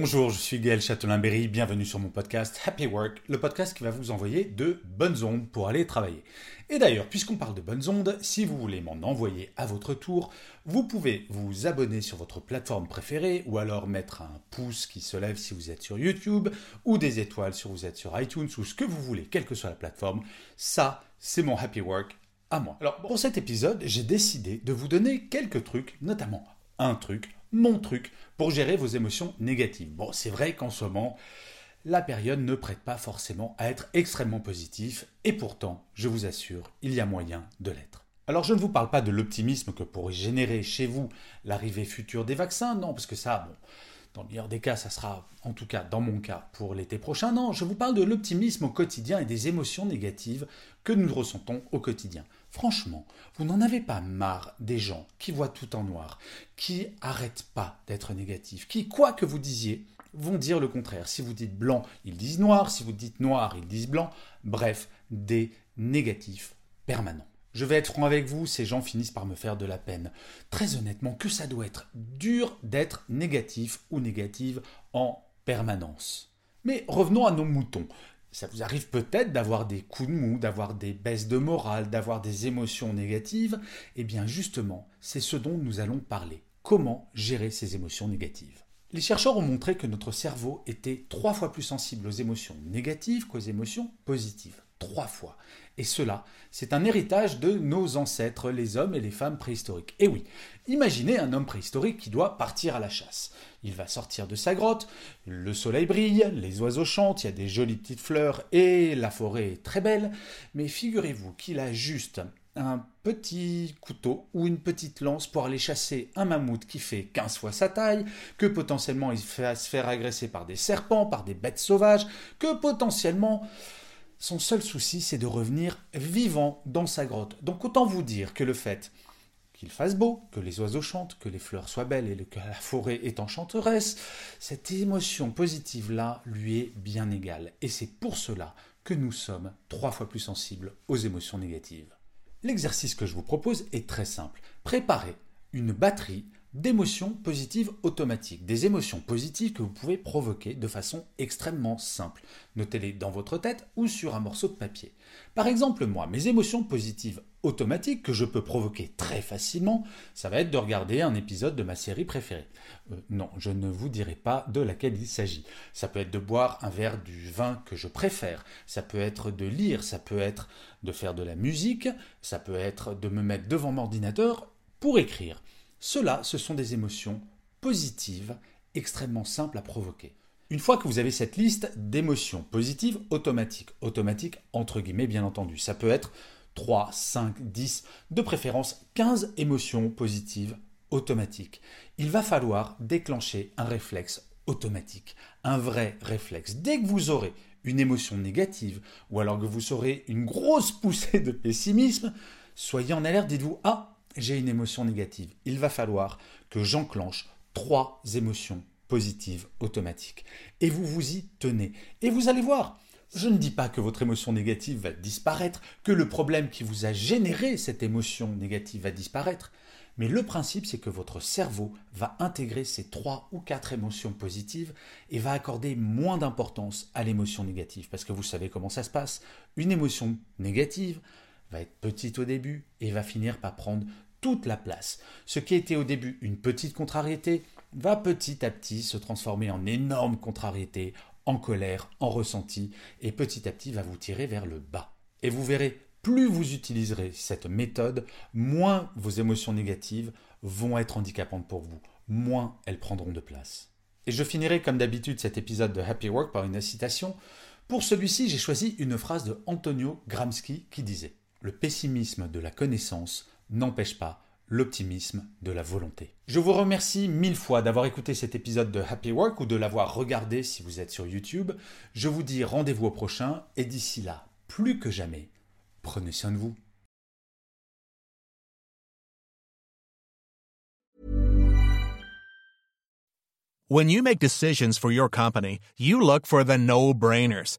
Bonjour, je suis Gaël Châtelain-Berry, bienvenue sur mon podcast Happy Work, le podcast qui va vous envoyer de bonnes ondes pour aller travailler. Et d'ailleurs, puisqu'on parle de bonnes ondes, si vous voulez m'en envoyer à votre tour, vous pouvez vous abonner sur votre plateforme préférée ou alors mettre un pouce qui se lève si vous êtes sur YouTube ou des étoiles si vous êtes sur iTunes ou ce que vous voulez, quelle que soit la plateforme. Ça, c'est mon Happy Work à moi. Alors, pour cet épisode, j'ai décidé de vous donner quelques trucs, notamment un truc mon truc pour gérer vos émotions négatives. Bon, c'est vrai qu'en ce moment, la période ne prête pas forcément à être extrêmement positif, et pourtant, je vous assure, il y a moyen de l'être. Alors je ne vous parle pas de l'optimisme que pourrait générer chez vous l'arrivée future des vaccins, non, parce que ça, bon, dans le meilleur des cas, ça sera, en tout cas dans mon cas, pour l'été prochain. Non, je vous parle de l'optimisme au quotidien et des émotions négatives que nous ressentons au quotidien. Franchement, vous n'en avez pas marre des gens qui voient tout en noir, qui arrêtent pas d'être négatifs, qui, quoi que vous disiez, vont dire le contraire. Si vous dites blanc, ils disent noir, si vous dites noir, ils disent blanc, bref, des négatifs permanents. Je vais être franc avec vous, ces gens finissent par me faire de la peine. Très honnêtement, que ça doit être dur d'être négatif ou négative en permanence. Mais revenons à nos moutons. Ça vous arrive peut-être d'avoir des coups de mou, d'avoir des baisses de morale, d'avoir des émotions négatives. Eh bien justement, c'est ce dont nous allons parler. Comment gérer ces émotions négatives? Les chercheurs ont montré que notre cerveau était trois fois plus sensible aux émotions négatives qu'aux émotions positives. Trois fois. Et cela, c'est un héritage de nos ancêtres, les hommes et les femmes préhistoriques. Et oui, imaginez un homme préhistorique qui doit partir à la chasse. Il va sortir de sa grotte, le soleil brille, les oiseaux chantent, il y a des jolies petites fleurs et la forêt est très belle, mais figurez-vous qu'il a juste un petit couteau ou une petite lance pour aller chasser un mammouth qui fait 15 fois sa taille, que potentiellement il va se faire agresser par des serpents, par des bêtes sauvages, que potentiellement son seul souci, c'est de revenir vivant dans sa grotte. Donc autant vous dire que le fait qu'il fasse beau, que les oiseaux chantent, que les fleurs soient belles et que la forêt est enchanteresse, cette émotion positive-là lui est bien égale. Et c'est pour cela que nous sommes trois fois plus sensibles aux émotions négatives. L'exercice que je vous propose est très simple. Préparez une batterie d'émotions positives automatiques, des émotions positives que vous pouvez provoquer de façon extrêmement simple. Notez-les dans votre tête ou sur un morceau de papier. Par exemple, moi, mes émotions positives automatiques que je peux provoquer très facilement, ça va être de regarder un épisode de ma série préférée. Euh, non, je ne vous dirai pas de laquelle il s'agit. Ça peut être de boire un verre du vin que je préfère, ça peut être de lire, ça peut être de faire de la musique, ça peut être de me mettre devant mon ordinateur pour écrire. Cela, ce sont des émotions positives extrêmement simples à provoquer. Une fois que vous avez cette liste d'émotions positives automatiques, automatiques entre guillemets bien entendu, ça peut être 3, 5, 10, de préférence 15 émotions positives automatiques. Il va falloir déclencher un réflexe automatique, un vrai réflexe. Dès que vous aurez une émotion négative ou alors que vous aurez une grosse poussée de pessimisme, soyez en alerte, dites-vous Ah, j'ai une émotion négative. Il va falloir que j'enclenche trois émotions positives automatiques. Et vous vous y tenez. Et vous allez voir, je ne dis pas que votre émotion négative va disparaître, que le problème qui vous a généré cette émotion négative va disparaître, mais le principe c'est que votre cerveau va intégrer ces trois ou quatre émotions positives et va accorder moins d'importance à l'émotion négative. Parce que vous savez comment ça se passe. Une émotion négative va être petite au début et va finir par prendre toute la place. Ce qui était au début une petite contrariété va petit à petit se transformer en énorme contrariété, en colère, en ressenti, et petit à petit va vous tirer vers le bas. Et vous verrez, plus vous utiliserez cette méthode, moins vos émotions négatives vont être handicapantes pour vous, moins elles prendront de place. Et je finirai comme d'habitude cet épisode de Happy Work par une citation Pour celui-ci, j'ai choisi une phrase de Antonio Gramsci qui disait Le pessimisme de la connaissance n'empêche pas l'optimisme de la volonté. Je vous remercie mille fois d'avoir écouté cet épisode de Happy Work ou de l'avoir regardé si vous êtes sur YouTube. Je vous dis rendez-vous au prochain et d'ici là, plus que jamais, prenez soin de vous. When you make decisions for your company, you look for the no-brainers.